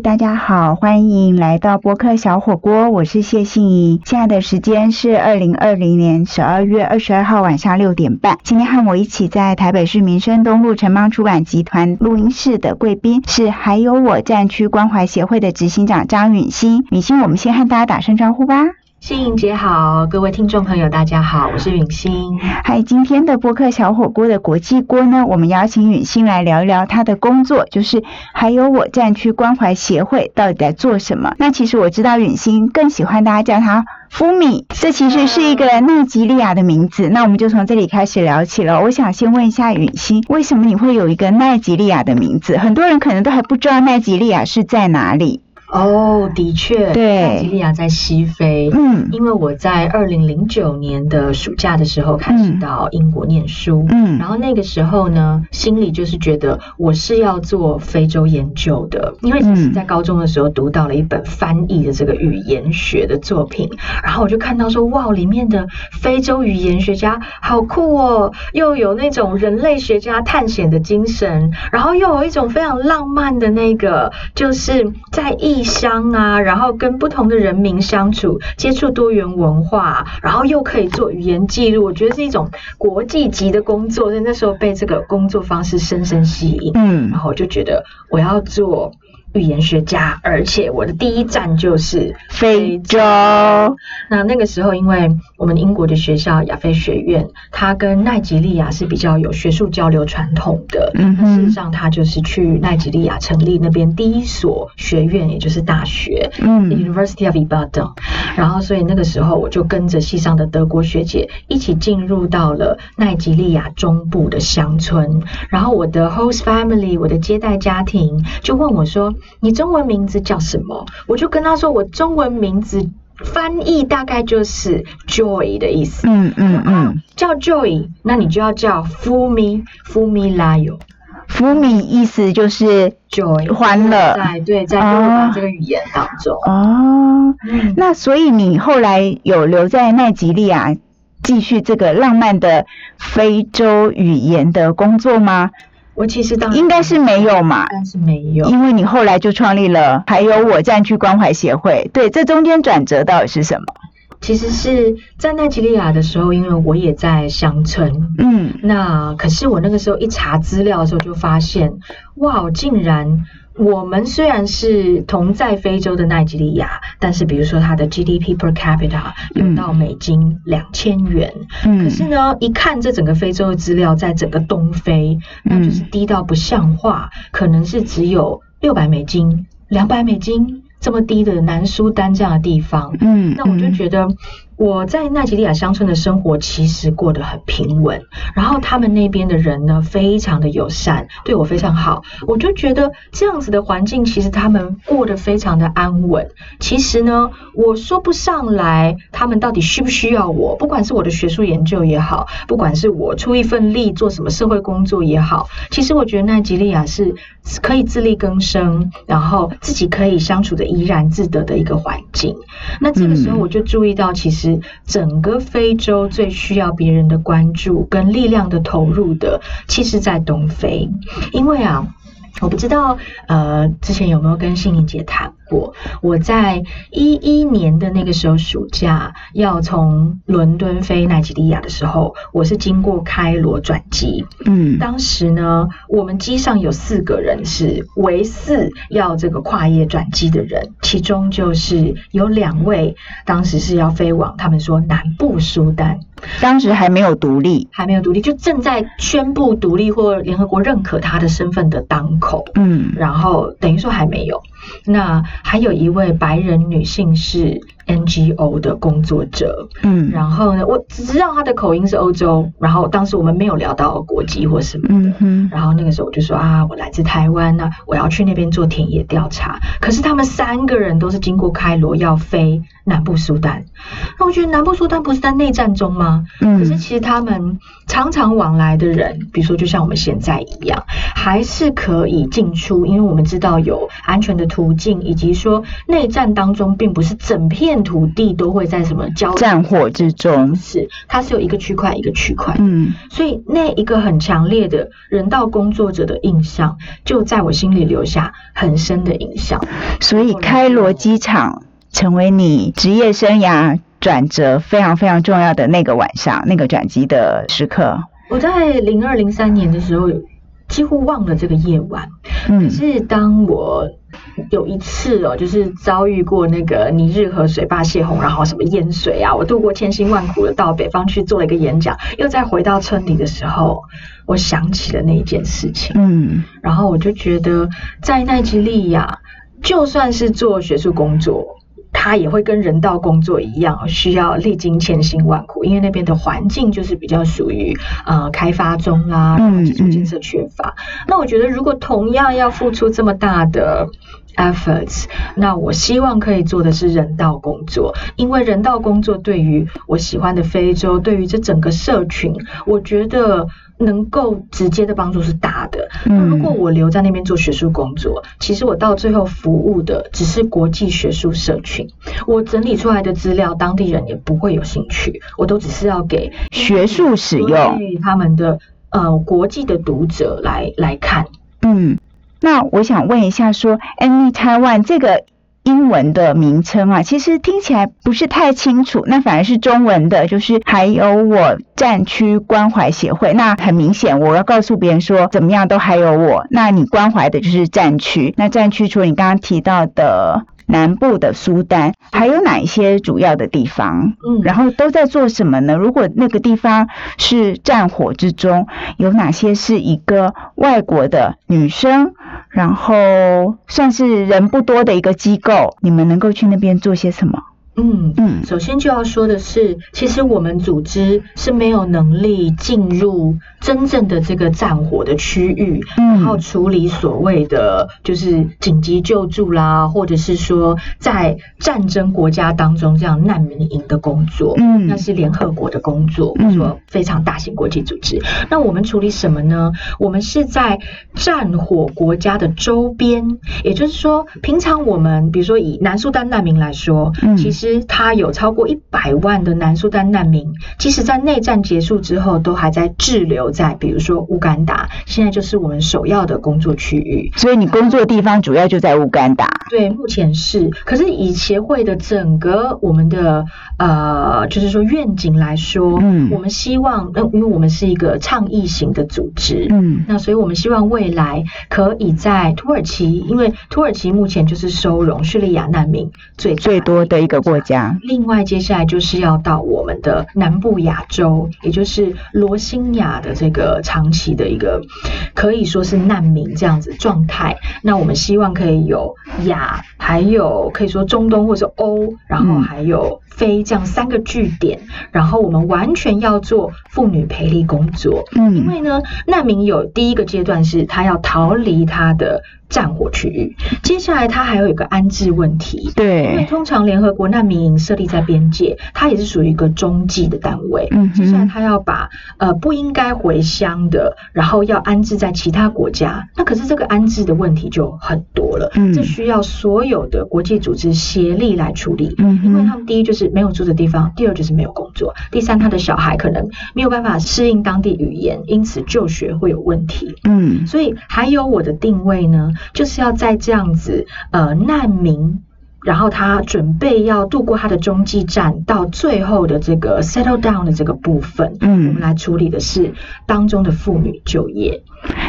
大家好，欢迎来到播客小火锅，我是谢杏怡。现在的时间是二零二零年十二月二十二号晚上六点半。今天和我一起在台北市民生东路城邦出版集团录音室的贵宾是还有我战区关怀协会的执行长张允欣。允欣，我们先和大家打声招呼吧。欣莹姐好，各位听众朋友大家好，我是允欣。嗨，今天的播客小火锅的国际锅呢，我们邀请允欣来聊一聊她的工作，就是还有我战区关怀协会到底在做什么。那其实我知道允欣更喜欢大家叫她夫米，这其实是一个奈吉利亚的名字。那我们就从这里开始聊起了。我想先问一下允欣，为什么你会有一个奈吉利亚的名字？很多人可能都还不知道奈吉利亚是在哪里。哦，的确，对，奈及利亚在西非。嗯。因为我在二零零九年的暑假的时候开始到英国念书，嗯。然后那个时候呢，心里就是觉得我是要做非洲研究的，因为其实嗯在高中的时候读到了一本翻译的这个语言学的作品，然后我就看到说，哇，里面的非洲语言学家好酷哦，又有那种人类学家探险的精神，然后又有一种非常浪漫的那个，就是在异乡啊，然后跟不同的人民相处，接触多元文化，然后又可以做语言记录，我觉得是一种国际级的工作，所以那时候被这个工作方式深深吸引，嗯然后我就觉得我要做。语言学家，而且我的第一站就是非洲。那那个时候，因为我们英国的学校亚非学院，它跟奈及利亚是比较有学术交流传统的。嗯事实哼，上，他就是去奈及利亚成立那边第一所学院，也就是大学。嗯 University of Ibadan，然后所以那个时候我就跟着系上的德国学姐一起进入到了奈及利亚中部的乡村，然后我的 host family，我的接待家庭就问我说：“你中文名字叫什么？”我就跟他说：“我中文名字翻译大概就是 joy 的意思。”嗯嗯嗯，叫 Joy，那你就要叫 Fumi Fumi Layo 福米意思就是 Joy，欢乐在对在优巴这个语言当中，哦。嗯那所以你后来有留在奈及利亚继续这个浪漫的非洲语言的工作吗？我其实当时应该是没有嘛，但是没有。因为你后来就创立了还有我战区关怀协会。对，这中间转折到底是什么？其实是在奈吉利亚的时候，因为我也在乡村。嗯那可是我那个时候一查资料的时候，就发现，哇，竟然我们虽然是同在非洲的奈及利亚，但是比如说它的 GDP per capita 有到美金两千元，嗯，可是呢，一看这整个非洲的资料，在整个东非，那就是低到不像话，可能是只有六百美金、两百美金这么低的南苏丹这样的地方。嗯，那我就觉得我在奈及利亚乡村的生活其实过得很平稳，然后他们那边的人呢非常的友善，对我非常好，我就觉得这样子的环境其实他们过得非常的安稳。其实呢，我说不上来他们到底需不需要我，不管是我的学术研究也好，不管是我出一份力做什么社会工作也好，其实我觉得奈及利亚是可以自力更生，然后自己可以相处的怡然自得的一个环境。那这个时候我就注意到，其实整个非洲最需要别人的关注跟力量的投入的，其实在东非，因为啊。我不知道，呃，之前有没有跟信玲姐谈过？我在一一年的那个时候暑假，要从伦敦飞奈及利亚的时候，我是经过开罗转机。嗯当时呢，我们机上有四个人是唯四要这个跨夜转机的人，其中就是有两位当时是要飞往他们说南部苏丹，当时还没有独立。还没有独立，就正在宣布独立或联合国认可他的身份的当口。嗯然后等于说还没有。那还有一位白人女性是 NGO 的工作者，嗯然后呢，我只知道他的口音是欧洲，然后当时我们没有聊到国籍或什么的。嗯哼然后那个时候我就说啊，我来自台湾呢、我要去那边做田野调查。可是他们三个人都是经过开罗要飞南部苏丹，那我觉得南部苏丹不是在内战中吗？嗯可是嗯其实他们常常往来的人，比如说就像我们现在一样，还是可以进出，因为我们知道有安全的途径，以及说内战当中并不是整片土地都会在什么交战火之中，是它是有一个区块一个区块，嗯，所以那一个很强烈的人道工作者的印象，就在我心里留下很深的印象。所以开罗机场成为你职业生涯转折非常非常重要的那个晚上，那个转机的时刻。我在零二零三年的时候，几乎忘了这个夜晚。嗯可是当我有一次哦，就是遭遇过那个尼日河水坝泄洪，然后什么淹水啊，我度过千辛万苦的到北方去做了一个演讲，又再回到村里的时候，我想起了那一件事情，嗯然后我就觉得在奈及利亚，就算是做学术工作。它也会跟人道工作一样，需要历经千辛万苦，因为那边的环境就是比较属于呃开发中啦，然后基础建设缺乏。那我觉得，如果同样要付出这么大的 efforts，那我希望可以做的是人道工作，因为人道工作对于我喜欢的非洲，对于这整个社群，我觉得能够直接的帮助是大的。那如果我留在那边做学术工作，其实我到最后服务的只是国际学术社群，我整理出来的资料，当地人也不会有兴趣，我都只是要给学术使用对他们的呃国际的读者来来看。嗯，那我想问一下，说 Any Taiwan 这个英文的名称啊，其实听起来不是太清楚，那反而是中文的，就是还有我战区关怀协会。那很明显，我要告诉别人说怎么样都还有我，那你关怀的就是战区。那战区除了你刚刚提到的。南部的苏丹还有哪一些主要的地方？嗯，然后都在做什么呢？如果那个地方是战火之中，有哪些是一个外国的女生，然后算是人不多的一个机构，你们能够去那边做些什么？嗯嗯首先就要说的是，其实我们组织是没有能力进入真正的这个战火的区域，嗯然后处理所谓的就是紧急救助啦，或者是说在战争国家当中这样难民营的工作。嗯那是联合国的工作，嗯说非常大型国际组织。那我们处理什么呢？我们是在战火国家的周边，也就是说，平常我们比如说以南苏丹难民来说，嗯其实它有超过一百万的南苏丹难民，即使在内战结束之后，都还在滞留在比如说乌干达，现在就是我们首要的工作区域。所以你工作的地方主要就在乌干达。对，目前是，可是以协会的整个我们的呃，就是说愿景来说，嗯我们希望，呃，因为我们是一个倡议型的组织，嗯那所以我们希望未来可以在土耳其，因为土耳其目前就是收容叙利亚难民最最多的一个国家。另外，接下来就是要到我们的南部亚洲，也就是罗兴亚的这个长期的一个可以说是难民这样子状态。那我们希望可以有亚，还有可以说中东或者欧，然后嗯还有非这样三个据点。然后我们完全要做妇女陪力工作，嗯因嗯为呢，难民有第一个阶段是他要逃离他的战火区域，接下来他还有一个安置问题。对因为，通常联合国难民营设立在边界，它也是属于一个中继的单位。嗯接下来，他要把呃不应该回乡的，然后要安置在其他国家。那可是这个安置的问题就很多了，嗯这需要所有的国际组织协力来处理。嗯，因为他们第一就是没有住的地方，第二就是没有工作，第三他的小孩可能没有办法适应当地语言，因此就学会有问题。嗯所以还有我的定位呢，就是要在这样子呃难民。然后他准备要度过他的中继站，到最后的这个 settle down 的这个部分，嗯我们嗯。来处理的是当中的妇女就业。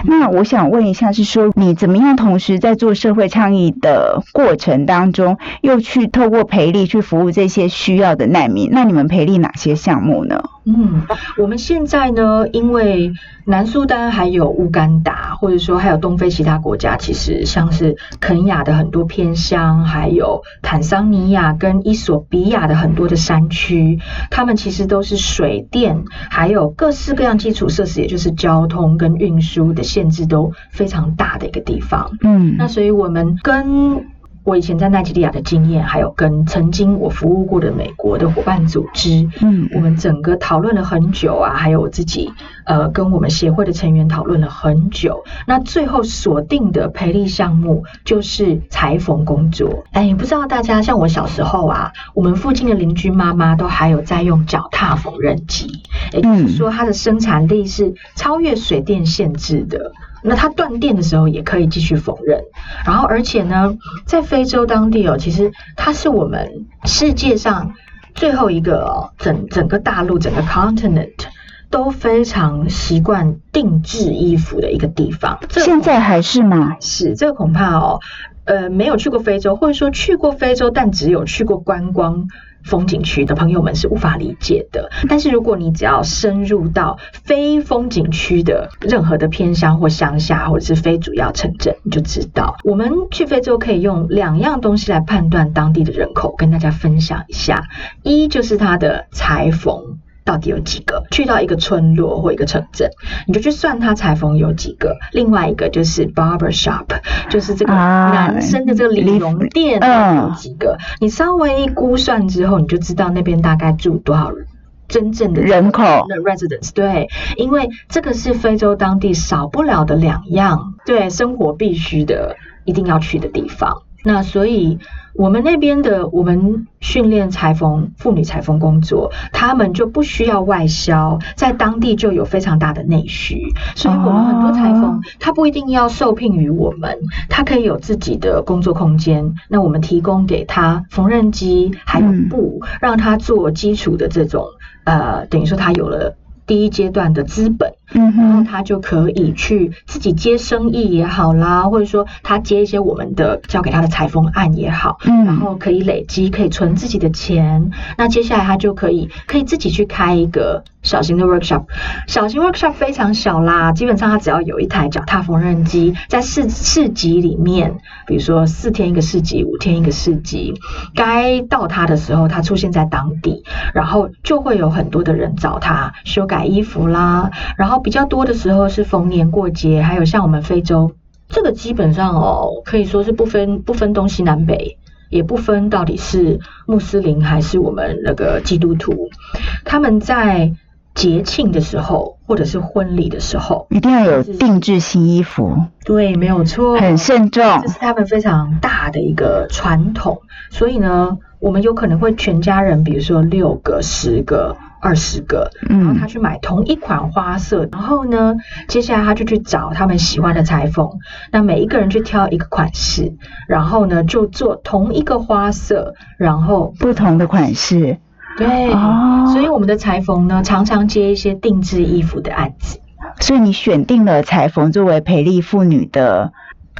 那我想问一下，是说你怎么样同时在做社会倡议的过程当中，又去透过培力去服务这些需要的难民？那你们培力哪些项目呢？嗯，我们现在呢，因为南苏丹还有乌干达，或者说还有东非其他国家，其实像是肯亚的很多偏乡，还有坦桑尼亚跟伊索比亚的很多的山区，他们其实都是水电，还有各式各样基础设施，也就是交通跟运输的限制都非常大的一个地方。嗯那所以我们跟我以前在奈及利亚的经验，还有跟曾经我服务过的美国的伙伴组织，嗯我们整个讨论了很久啊，还有我自己呃跟我们协会的成员讨论了很久。那最后锁定的培力项目就是裁缝工作。哎，不知道大家像我小时候啊，我们附近的邻居妈妈都还有在用脚踏缝纫机，也就是说它的生产力是超越水电限制的。那它断电的时候也可以继续缝纫，然后而且呢，在非洲当地哦，其实它是我们世界上最后一个哦，整整个大陆整个 continent 都非常习惯定制衣服的一个地方。这现在还是吗？是这个恐怕哦，呃，没有去过非洲，或者说去过非洲，但只有去过观光。风景区的朋友们是无法理解的，但是如果你只要深入到非风景区的任何的偏乡或乡下，或者是非主要城镇，你就知道，我们去非洲可以用两样东西来判断当地的人口，跟大家分享一下。一就是它的裁缝。到底有几个？去到一个村落或一个城镇，你就去算他裁缝有几个。另外一个就是 barber shop，就是这个男生的这个理容店有几个。你稍微一估算之后，你就知道那边大概住多少人真正的人口的 residents。对，因为这个是非洲当地少不了的两样，对生活必须的，一定要去的地方。那所以。我们那边的，我们训练裁缝妇女裁缝工作，他们就不需要外销，在当地就有非常大的内需，所以我们很多裁缝，他不一定要受聘于我们，他可以有自己的工作空间。那我们提供给他缝纫机还有布，让他做基础的这种，呃，等于说他有了。第一阶段的资本，嗯然后他就可以去自己接生意也好啦，或者说他接一些我们的交给他的裁缝案也好，嗯，然后可以累积，可以存自己的钱。那接下来他就可以可以自己去开一个小型的 workshop，小型 workshop 非常小啦，基本上他只要有一台脚踏缝纫机，在市市集里面，比如说四天一个市集，五天一个市集，该到他的时候，他出现在当地，然后就会有很多的人找他修改。衣服啦，然后比较多的时候是逢年过节，还有像我们非洲，这个基本上哦，可以说是不分不分东西南北，也不分到底是穆斯林还是我们那个基督徒，他们在节庆的时候或者是婚礼的时候，一定要有定制新衣服，对，没有错，很慎重，这是他们非常大的一个传统，所以呢，我们有可能会全家人，比如说六个、十个。二十个，然后他去买同一款花色，然后呢，接下来他就去找他们喜欢的裁缝，那每一个人去挑一个款式，然后呢就做同一个花色，然后不同的款式，对，所以我们的裁缝呢常常接一些定制衣服的案子，所以你选定了裁缝作为培力妇女的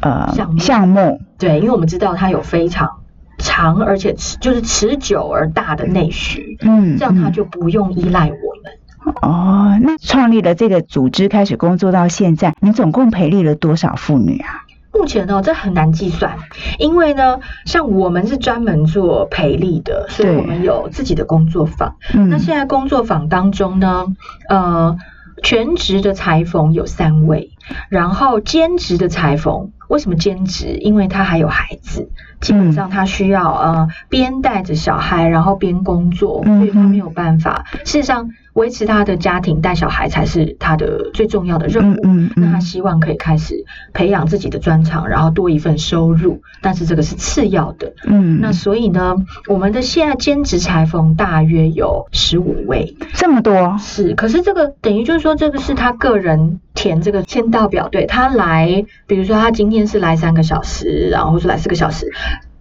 呃项目，对，因为我们知道它有非常。长而且持就是持久而大的内需，嗯，这样他就不用依赖我们。哦，那创立了这个组织开始工作到现在，你总共培力了多少妇女啊？目前呢，这很难计算，因为呢，像我们是专门做培力的，所以我们有自己的工作坊。那现在工作坊当中呢，呃，全职的裁缝有三位，然后兼职的裁缝。为什么兼职？因为他还有孩子，基本上他需要呃边带着小孩，然后边工作，所以他没有办法。事实上，维持他的家庭带小孩才是他的最重要的任务嗯。那他希望可以开始培养自己的专长，然后多一份收入，但是这个是次要的。嗯，那所以呢，我们的现在兼职裁缝大约有十五位，这么多是。可是这个等于就是说，这个是他个人填这个签到表，对他来，比如说他今天。是来三个小时，然后是来四个小时，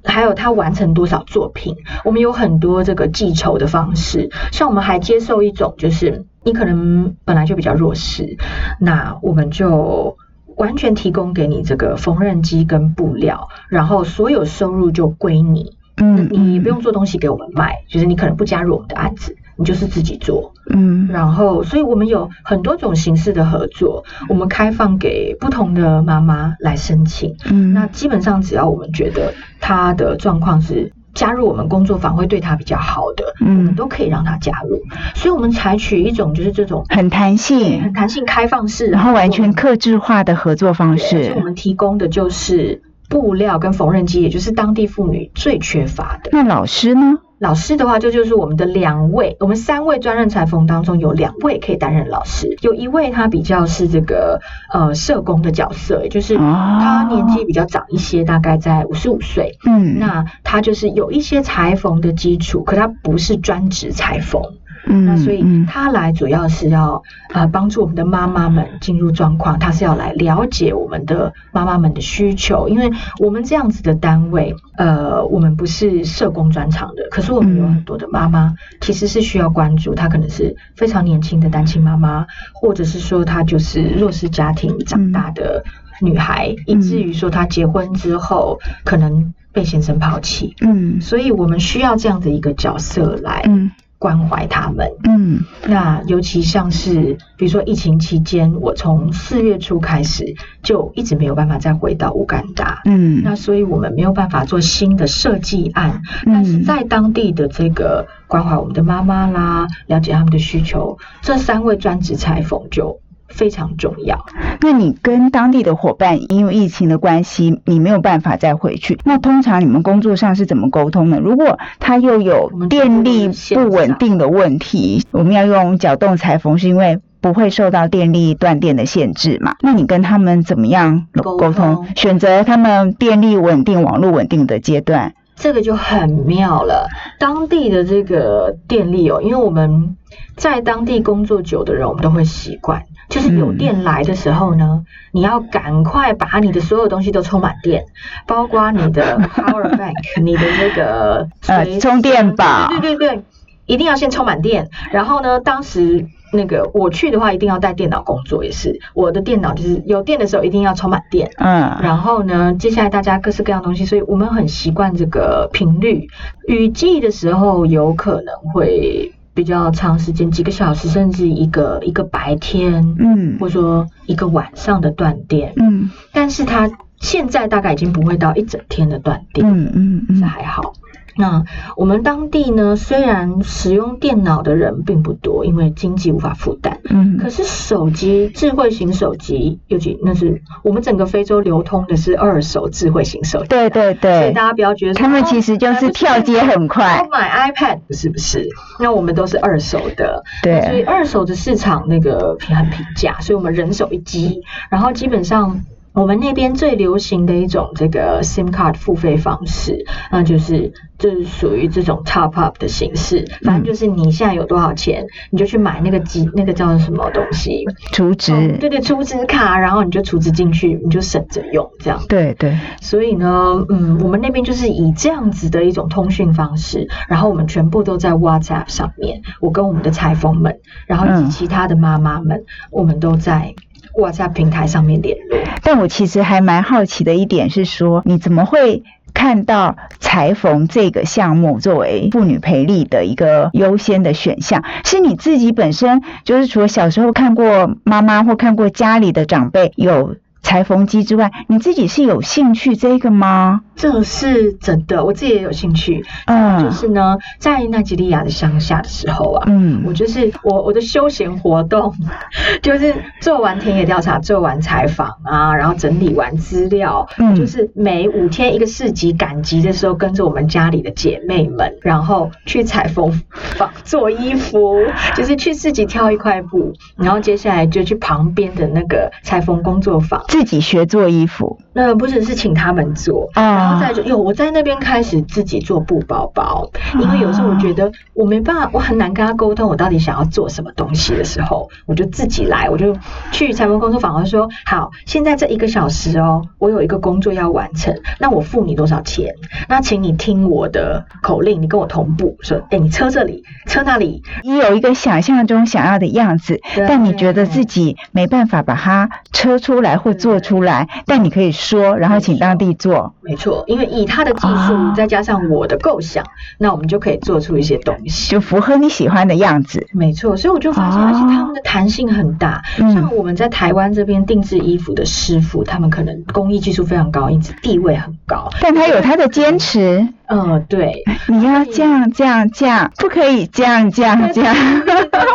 还有他完成多少作品，我们有很多这个计酬的方式。像我们还接受一种，就是你可能本来就比较弱势，那我们就完全提供给你这个缝纫机跟布料，然后所有收入就归你。嗯，你不用做东西给我们卖，就是你可能不加入我们的案子。你就是自己做，嗯，然后，所以我们有很多种形式的合作，我们开放给不同的妈妈来申请，嗯，那基本上只要我们觉得她的状况是加入我们工作坊会对她比较好的，嗯，都可以让她加入。所以我们采取一种就是这种很弹性、很弹性开放式，然后完全克制化的合作方式。我们提供的就是布料跟缝纫机，也就是当地妇女最缺乏的。那老师呢？老师的话，这就是我们的两位，我们三位专任裁缝当中有两位可以担任老师，有一位他比较是这个呃社工的角色，也就是他年纪比较长一些，大概在五十五岁。嗯，那他就是有一些裁缝的基础，可他不是专职裁缝。嗯，那所以他来主要是要呃帮助我们的妈妈们进入状况，他是要来了解我们的妈妈们的需求，因为我们这样子的单位，呃，我们不是社工专场的，可是我们有很多的妈妈其实是需要关注，她可能是非常年轻的单亲妈妈，或者是说她就是弱势家庭长大的女孩，以至于说她结婚之后可能被先生抛弃，嗯，所以我们需要这样的一个角色来，嗯。关怀他们，嗯，那尤其像是比如说疫情期间，我从四月初开始就一直没有办法再回到乌干达，嗯，那所以我们没有办法做新的设计案，但是在当地的这个关怀我们的妈妈啦，了解他们的需求，这三位专职裁缝就。非常重要。那你跟当地的伙伴因为疫情的关系，你没有办法再回去。那通常你们工作上是怎么沟通呢？如果他又有电力不稳定的问题，我们要用搅动裁缝，是因为不会受到电力断电的限制嘛？那你跟他们怎么样沟通？选择他们电力稳定、网络稳定的阶段，这个就很妙了。当地的这个电力哦，因为我们在当地工作久的人，我们都会习惯。就是有电来的时候呢，你要赶快把你的所有东西都充满电，包括你的 power bank，你的那个呃充电宝，对对对，一定要先充满电。然后呢，当时那个我去的话，一定要带电脑工作，也是我的电脑就是有电的时候一定要充满电。嗯，然后呢，接下来大家各式各样东西，所以我们很习惯这个频率。雨季的时候有可能会。比较长时间，几个小时，甚至一个一个白天，嗯，或者说一个晚上的断电，嗯，但是它现在大概已经不会到一整天的断电，嗯嗯嗯，这还好。那我们当地呢，虽然使用电脑的人并不多，因为经济无法负担。嗯。可是手机，智慧型手机，尤其那是我们整个非洲流通的是二手智慧型手机。对对对。所以大家不要觉得他们其实就是跳接很快。买 iPad 是不是？那我们都是二手的。对。所以二手的市场那个很平价，所以我们人手一机，然后基本上。我们那边最流行的一种这个 SIM card 付费方式，那就是就是属于这种 top up 的形式。反正就是你现在有多少钱，你就去买那个机，那个叫什么东西？储值。对对，储值卡，然后你就储值进去，你就省着用这样。对对。所以呢，嗯，我们那边就是以这样子的一种通讯方式，然后我们全部都在 WhatsApp 上面。我跟我们的裁缝们，然后以及其他的妈妈们，我们都在。挂在平台上面联络，但我其实还蛮好奇的一点是说，你怎么会看到裁缝这个项目作为妇女陪力的一个优先的选项？是你自己本身就是除了小时候看过妈妈或看过家里的长辈有？裁缝机之外，你自己是有兴趣这个吗？这是真的，我自己也有兴趣。嗯，就是呢，在奈及利亚的乡下的时候啊，嗯，我就是我我的休闲活动，就是做完田野调查，做完采访啊，然后整理完资料，嗯，就是每五天一个市集赶集的时候，跟着我们家里的姐妹们，然后去裁缝坊做衣服，就是去市集挑一块布，然后接下来就去旁边的那个裁缝工作坊。自己学做衣服，那不只是请他们做，然后再就有我在那边开始自己做布包包，因为有时候我觉得我没办法，我很难跟他沟通，我到底想要做什么东西的时候，我就自己来，我就去裁缝工作坊，我说好，现在这一个小时哦，我有一个工作要完成，那我付你多少钱？那请你听我的口令，你跟我同步，说，哎，你车这里，车那里，你有一个想象中想要的样子，但你觉得自己没办法把它车出来或。做出来，但你可以说，然后请当地做。没错，因为以他的技术，再加上我的构想，那我们就可以做出一些东西，就符合你喜欢的样子。没错，所以我就发现，而且他们的弹性很大。像我们在台湾这边定制衣服的师傅，他们可能工艺技术非常高，因此地位很高。但他有他的坚持。嗯，对，你要这样这样这样，不可以这样这样这样。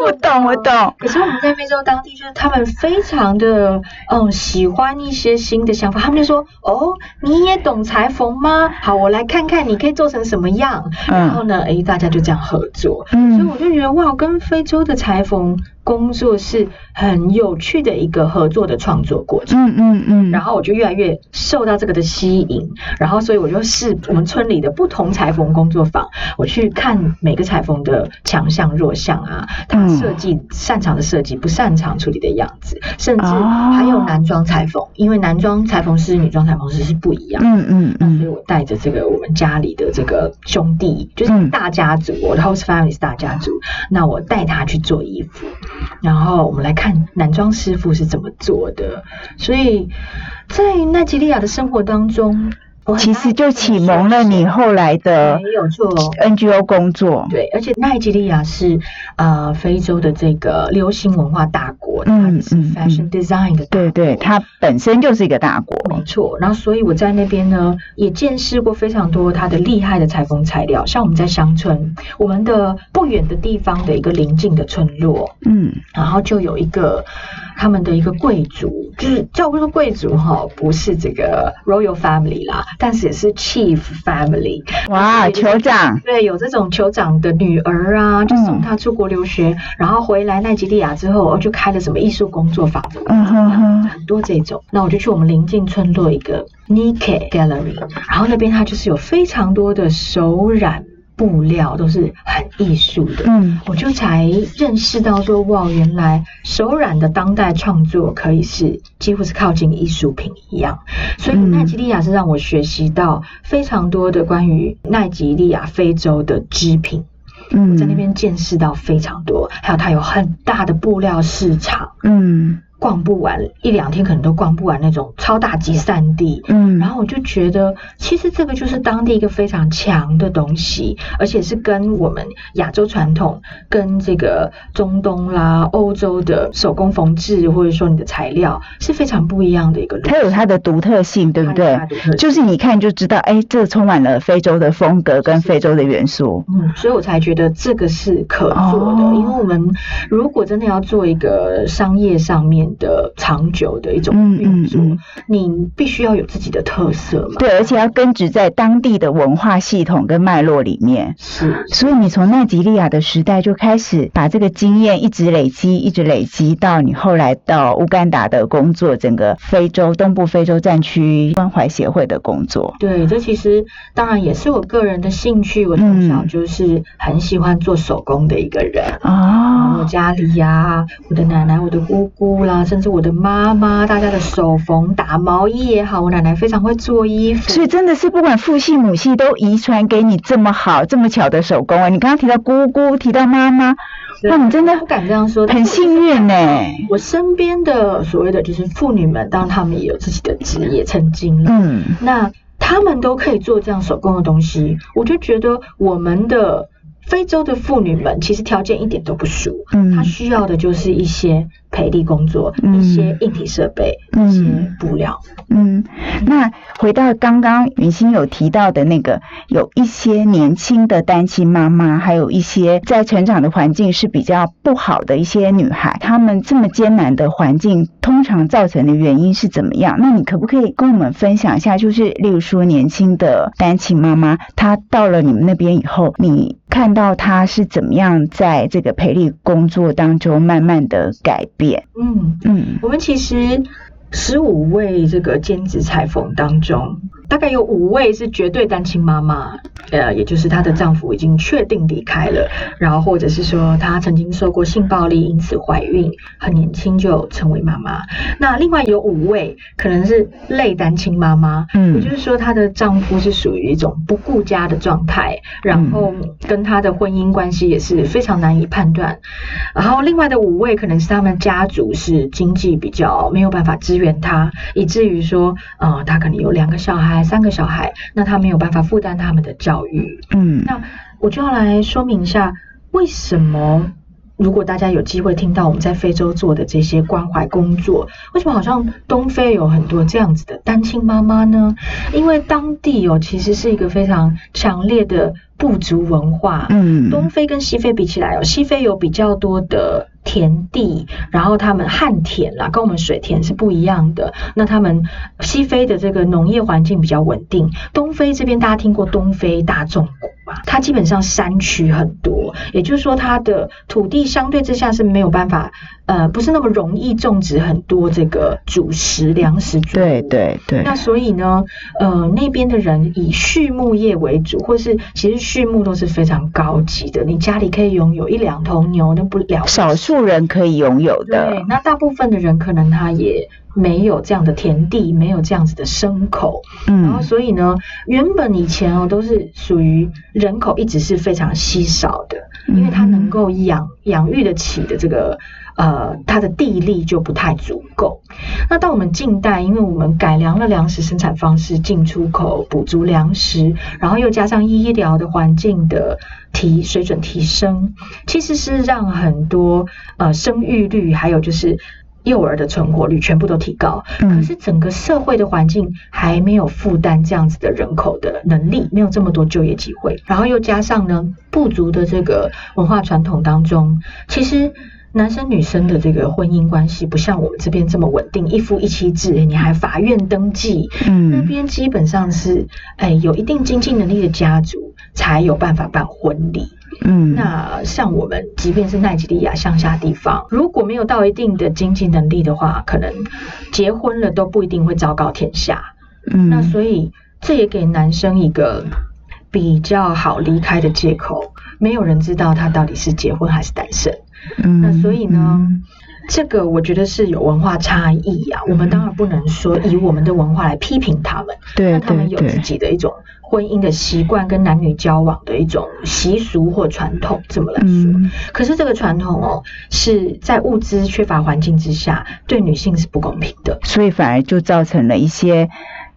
我懂我懂。可是我们在非洲当地，就是他们非常的嗯喜欢一些新的想法，他们就说哦，你也懂裁缝吗？好，我来看看你可以做成什么样。然后呢，哎，大家就这样合作。嗯，所以我就觉得哇，跟非洲的裁缝。工作是很有趣的一个合作的创作过程，嗯嗯嗯，然后我就越来越受到这个的吸引，然后所以我就试我们村里的不同裁缝工作坊，我去看每个裁缝的强项弱项啊，他设计擅长的设计，不擅长处理的样子，甚至还有男装裁缝，因为男装裁缝师、女装裁缝师是不一样，嗯嗯，那所以我带着这个我们家里的这个兄弟，就是大家族，我的 host family 是大家族，那我带他去做衣服。然后我们来看男装师傅是怎么做的，所以在奈吉利亚的生活当中。其实就启蒙了你后来的没有错 NGO 工作。对，而且奈及利亚是呃非洲的这个流行文化大国，嗯嗯，fashion design 的，对对，它本身就是一个大国，没错。然后所以我在那边呢也见识过非常多它的厉害的裁缝材料，像我们在乡村，我们的不远的地方的一个邻近的村落，嗯，然后就有一个。他们的一个贵族，就是叫不说贵族哈，不是这个 royal family 啦，但是也是 chief family。哇，酋长，对，有这种酋长的女儿啊，就送她出国留学，然后回来奈及利亚之后，就开了什么艺术工作坊，嗯哼哼，很多这种。那我就去我们邻近村落一个 Nike Gallery，然后那边它就是有非常多的手染。布料都是很艺术的，嗯，我就才认识到说，哇，原来手染的当代创作可以是几乎是靠近艺术品一样。所以奈及利亚是让我学习到非常多的关于奈及利亚非洲的织品，嗯，在那边见识到非常多，还有它有很大的布料市场，嗯。逛不完一两天，可能都逛不完那种超大集散地。嗯，然后我就觉得，其实这个就是当地一个非常强的东西，而且是跟我们亚洲传统、跟这个中东啦、欧洲的手工缝制，或者说你的材料是非常不一样的一个。它有它的独特性，对不对？就是你看就知道，哎，这充满了非洲的风格跟非洲的元素。嗯，所以我才觉得这个是可做的，因为我们如果真的要做一个商业上面。的长久的一种运作，你必须要有自己的特色嘛？对，而且要根植在当地的文化系统跟脉络里面。是，所以你从奈及利亚的时代就开始把这个经验一直累积，一直累积到你后来到乌干达的工作，整个非洲东部非洲战区关怀协会的工作。对，这其实当然也是我个人的兴趣。我从小就是很喜欢做手工的一个人啊，我家里呀，我的奶奶，我的姑姑啦。甚至我的妈妈，大家的手缝打毛衣也好，我奶奶非常会做衣服，所以真的是不管父系母系都遗传给你这么好、这么巧的手工啊！你刚刚提到姑姑，提到妈妈，那你真的不敢这样说，很幸运呢。我身边的所谓的就是妇女们，当然他们也有自己的职业，曾经，嗯，那他们都可以做这样手工的东西，我就觉得我们的非洲的妇女们其实条件一点都不输，嗯，她需要的就是一些。培力工作，一些硬体设备，一些布料。嗯，那回到刚刚云欣有提到的那个，有一些年轻的单亲妈妈，还有一些在成长的环境是比较不好的一些女孩，她们这么艰难的环境，通常造成的原因是怎么样？那你可不可以跟我们分享一下？就是例如说，年轻的单亲妈妈，她到了你们那边以后，你看到她是怎么样在这个培力工作当中慢慢的改？嗯嗯，我们其实十五位这个兼职裁缝当中。大概有五位是绝对单亲妈妈，呃，也就是她的丈夫已经确定离开了，然后或者是说她曾经受过性暴力，因此怀孕，很年轻就成为妈妈。那另外有五位可能是类单亲妈妈，嗯，也就是说她的丈夫是属于一种不顾家的状态，然后跟她的婚姻关系也是非常难以判断。然后另外的五位可能是他们家族是经济比较没有办法支援他，以至于说，呃，他可能有两个小孩。三个小孩，那他没有办法负担他们的教育。嗯，那我就要来说明一下，为什么如果大家有机会听到我们在非洲做的这些关怀工作，为什么好像东非有很多这样子的单亲妈妈呢？因为当地哦，其实是一个非常强烈的部族文化。嗯，东非跟西非比起来哦，西非有比较多的田地，然后他们旱田啦，跟我们水田是不一样的。那他们西非的这个农业环境比较稳定，东非这边大家听过东非大众谷吧？它基本上山区很多，也就是说它的土地相对之下是没有办法，呃，不是那么容易种植很多这个主食粮食。对对对，那所以呢，呃，那边的人以畜牧业为主，或是其实畜牧都是非常高级的。你家里可以拥有一两头牛，那不了少数富人可以拥有的。对，，那大部分的人可能他也没有这样的田地，没有这样子的牲口，然后嗯所以呢，原本以前哦都是属于人口一直是非常稀少的，因为它能够养养育得起的这个呃它的地力就不太足够。那到我们近代，因为我们改良了粮食生产方式，进出口补足粮食，然后又加上医疗的环境的提水准提升，其实是让很多呃生育率还有就是。幼儿的存活率全部都提高，可嗯是整个社会的环境还没有负担这样子的人口的能力，没有这么多就业机会，然后又加上呢部族的这个文化传统当中，其实男生女生的这个婚姻关系不像我们这边这么稳定，一夫一妻制，你还法院登记，那嗯边基本上是哎有一定经济能力的家族才有办法办婚礼。嗯，那像我们，即便是奈及利亚乡下地方，如果没有到一定的经济能力的话，可能结婚了都不一定会昭告天下。嗯那所以这也给男生一个比较好离开的借口，没有人知道他到底是结婚还是单身。嗯那所以呢嗯这个我觉得是有文化差异啊，我们当然不能说以我们的文化来批评他们，对那他们有自己的一种婚姻的习惯跟男女交往的一种习俗或传统，怎么来说。嗯。可是这个传统哦，是在物资缺乏环境之下，对女性是不公平的，所以反而就造成了一些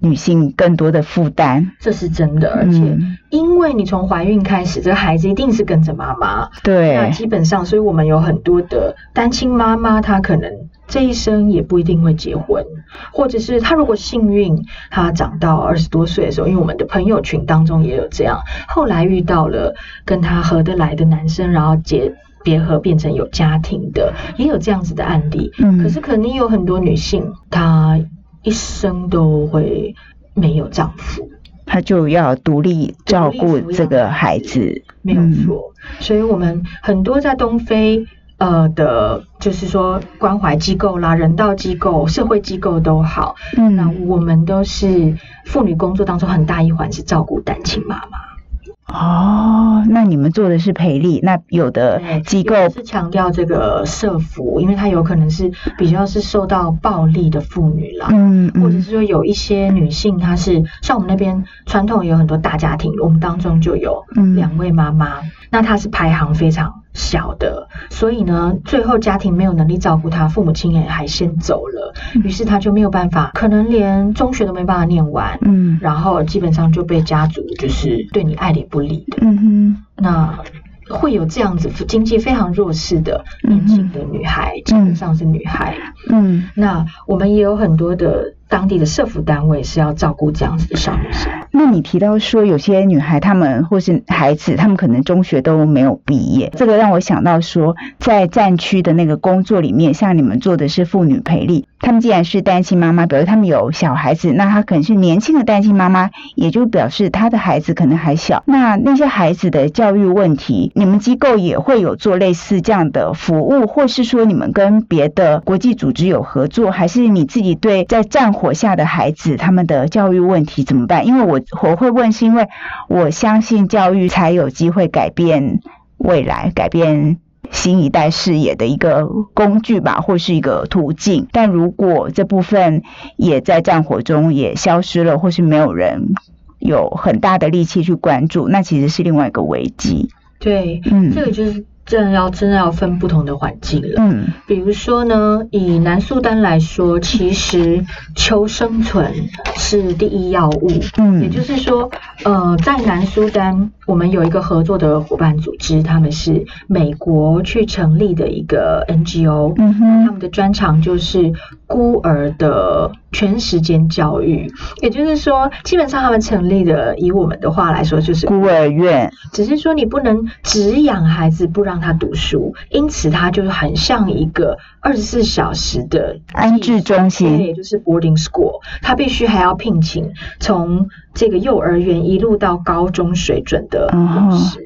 女性更多的负担。这是真的。而且嗯因为你从怀孕开始，这个孩子一定是跟着妈妈，对那，基本上，所以我们有很多的单亲妈妈，她可能这一生也不一定会结婚，或者是她如果幸运，她长到二十多岁的时候，因为我们的朋友群当中也有这样，后来遇到了跟她合得来的男生，然后结别合变成有家庭的，也有这样子的案例。嗯可是肯定有很多女性，她一生都会没有丈夫。她就要独立照顾这个孩子。没有嗯错，所以我们很多在东非呃的，就是说关怀机构啦、人道机构、社会机构都好，嗯那嗯，我们都是妇女工作当中很大一环是照顾单亲妈妈。哦，那你们做的是培力，那有的机构是强调这个社服，因为它有可能是比较是受到暴力的妇女啦。嗯嗯或者是说有一些女性，她是像我们那边传统有很多大家庭，我们当中就有嗯两位妈妈，那她是排行非常小的，所以呢，最后家庭没有能力照顾他，父母亲也还先走了，嗯。于是他就没有办法，可能连中学都没办法念完，嗯。然后基本上就被家族就是对你爱理不理的，嗯哼。那。会有这样子经济非常弱势的年轻的女孩，基本上是女孩。嗯，那我们也有很多的当地的社服单位是要照顾这样子的小女生。那你提到说有些女孩她们或是孩子，她们可能中学都没有毕业，这个让我想到说，在战区的那个工作里面，像你们做的是妇女培力，她们既然是单亲妈妈，比如她们有小孩子，那她可能是年轻的单亲妈妈，也就表示她的孩子可能还小。那那些孩子的教育问题，你们机构也会有做类似这样的服务，或是说你们跟别的国际组织有合作，还是你自己对在战火下的孩子他们的教育问题怎么办？因为我我会问，是因为我相信教育才有机会改变未来，改变。新一代视野的一个工具吧，或是一个途径。但如果这部分也在战火中也消失了，或是没有人有很大的力气去关注，那其实是另外一个危机。对，嗯这个就是真的要真的要分不同的环境了。嗯比如说呢，以南苏丹来说，其实求生存是第一要务。嗯也嗯就是说，呃，在南苏丹，我们有一个合作的伙伴组织，他们是美国去成立的一个 NGO，、嗯哼，他们的专长就是孤儿的全时间教育。也就是说，基本上他们成立的，以我们的话来说，就是孤儿院，只是说你不能只养孩子不让他读书，因此他就很像一个二十四小时的安置中，心，也就是 boarding school，他必须还要聘请从这个幼儿园一路到高中水准的嗯老师。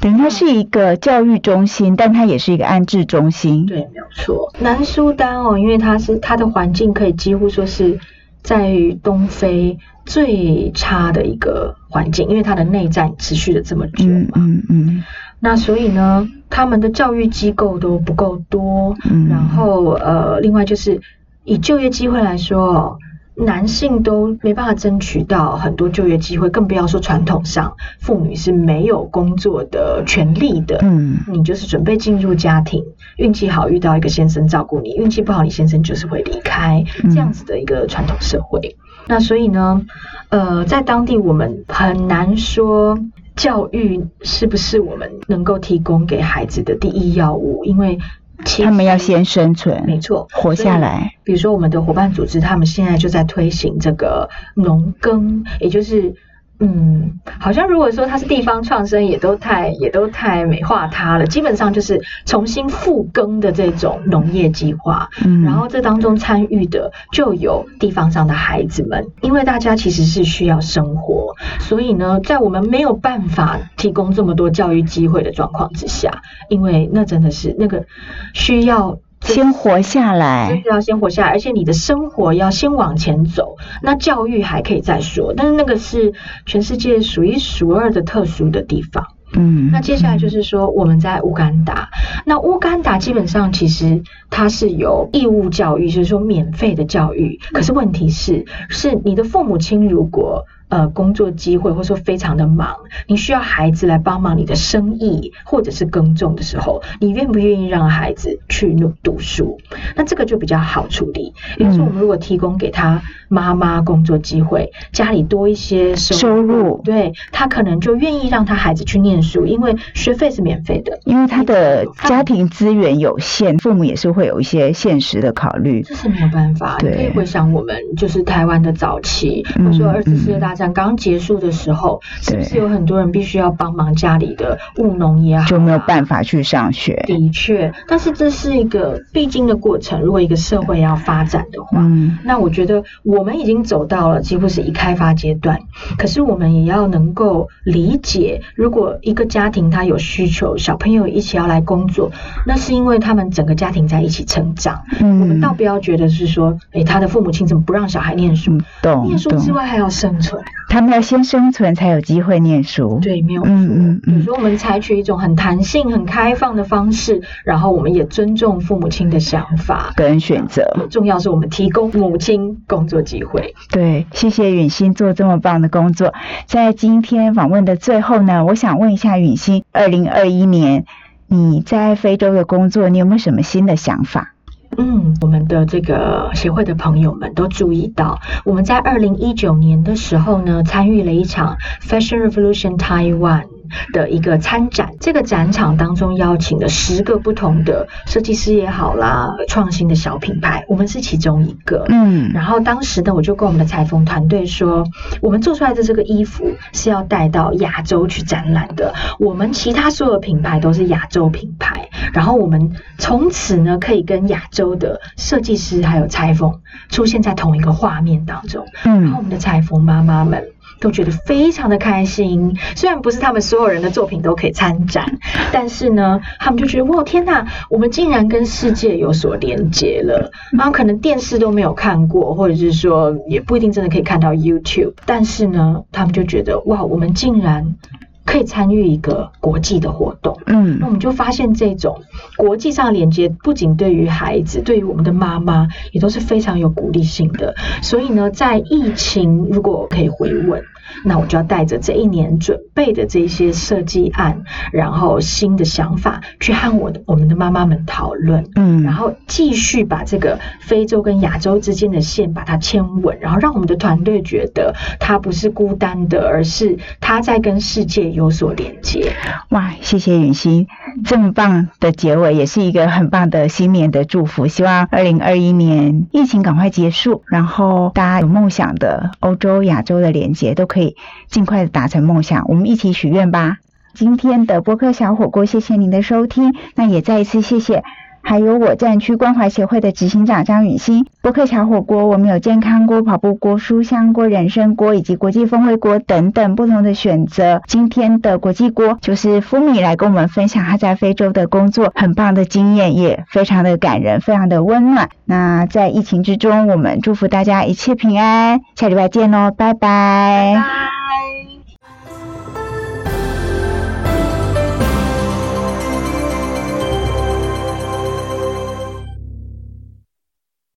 等于它是一个教育中心，但它也是一个安置中心。对，没有错。南苏丹哦，因为它是它的环境可以几乎说是在东非最差的一个环境，因为它的内战持续了这么久嗯嘛。嗯嗯那所以呢，他们的教育机构都不够多，嗯，然后呃，另外就是以就业机会来说哦，男性都没办法争取到很多就业机会，更不要说传统上妇女是没有工作的权利的。嗯你就是准备进入家庭，运气好遇到一个先生照顾你，运气不好你先生就是会离开，嗯这样子的一个传统社会。那所以呢，呃，在当地我们很难说教育是不是我们能够提供给孩子的第一要务，因为他们要先生存，没错活下来。比如说我们的伙伴组织，他们现在就在推行这个农耕，也就是。嗯，好像如果说它是地方创生，也都太也都太美化它了。基本上就是重新复耕的这种农业计划，嗯，然后这当中参与的就有地方上的孩子们，因为大家其实是需要生活，所以呢，在我们没有办法提供这么多教育机会的状况之下，因为那真的是那个需要。先活下就来是。要先活下来，而且你的生活要先往前走。那教育还可以再说，但是那个是全世界数一数二的特殊的地方。嗯，那接下来就是说，我们在乌干达，那乌干达基本上其实它是有义务教育，就是说免费的教育。可是问题是，是你的父母亲如果呃工作机会或者说非常的忙，你需要孩子来帮忙你的生意或者是耕种的时候，你愿不愿意让孩子去读读书？那这个就比较好处理。也就是说我们如果提供给他妈妈工作机会，家里多一些收收入对他可能就愿意让他孩子去念书，因为学费是免费的。因为他的家庭资源有限，父母也是会有一些现实的考虑。这是没有办法，可以回想我们就是台湾的早期，嗯或者说二次世界大战刚结束的时候，是不是有很多人必须要帮忙家里的务农也好啊，就没有办法去上学。的确，但是这是一个必经的过程。如果一个社会要发展的话，嗯那我觉得我们已经走到了几乎是一开发阶段，可是我们也要能够理解，如果一个家庭他有需求，小朋友一起要来工作，那是因为他们整个家庭在一起成长。我们嗯，倒不要觉得是说，诶，他的父母亲怎么不让小孩念书？嗯念书之，外还要生存。他们要先生存才有机会念书。对，没有错。嗯嗯嗯比如说，我们采取一种很弹性、很开放的方式，然后我们也尊重父母亲的想法。跟选择。重要是我们提供母亲工作机会。对，谢谢允欣做这么棒的工作。在今天访问的最后呢，我想问一下允欣，二零二一年你在非洲的工作，你有没有什么新的想法？嗯，我们的这个协会的朋友们都注意到，我们在二零一九年的时候呢，参与了一场 Fashion Revolution Taiwan。的一个参展，这个展场当中邀请了十个不同的设计师也好啦，创新的小品牌，我们是其中一个。嗯然后当时呢，我就跟我们的裁缝团队说，我们做出来的这个衣服是要带到亚洲去展览的。我们其他所有品牌都是亚洲品牌，然后我们从此呢，可以跟亚洲的设计师还有裁缝出现在同一个画面当中。然后我嗯们的裁缝妈妈们。都觉得非常的开心，虽然不是他们所有人的作品都可以参展，但是呢，他们就觉得哇天呐，我们竟然跟世界有所连接了。然后可能电视都没有看过，或者是说也不一定真的可以看到 YouTube，但是呢，他们就觉得哇，我们竟然可以参与一个国际的活动。嗯那嗯我们就发现这种国际上连接不仅对于孩子，对于我们的妈妈也都是非常有鼓励性的。所以呢，在疫情如果可以回稳。那我就要带着这一年准备的这些设计案，然后新的想法去和我的我们的妈妈们讨论，嗯，然后继续把这个非洲跟亚洲之间的线把它牵稳，然后让我们的团队觉得他不是孤单的，而是他在跟世界有所连接。哇，谢谢允欣，这么棒的结尾，也是一个很棒的新年的祝福。希望二零二一年疫情赶快结束，然后大家有梦想的欧洲、亚洲的连接都可以。尽快的达成梦想，我们一起许愿吧。今天的播客小火锅，谢谢您的收听。那也再一次谢谢。还有我战区关怀协会的执行长张允欣，博客小火锅，我们有健康锅、跑步锅、书香锅、人参锅以及国际风味锅等等不同的选择。今天的国际锅就是福米来跟我们分享他在非洲的工作，很棒的经验，也非常的感人，非常的温暖。那在疫情之中，我们祝福大家一切平安，下礼拜见喽，拜拜。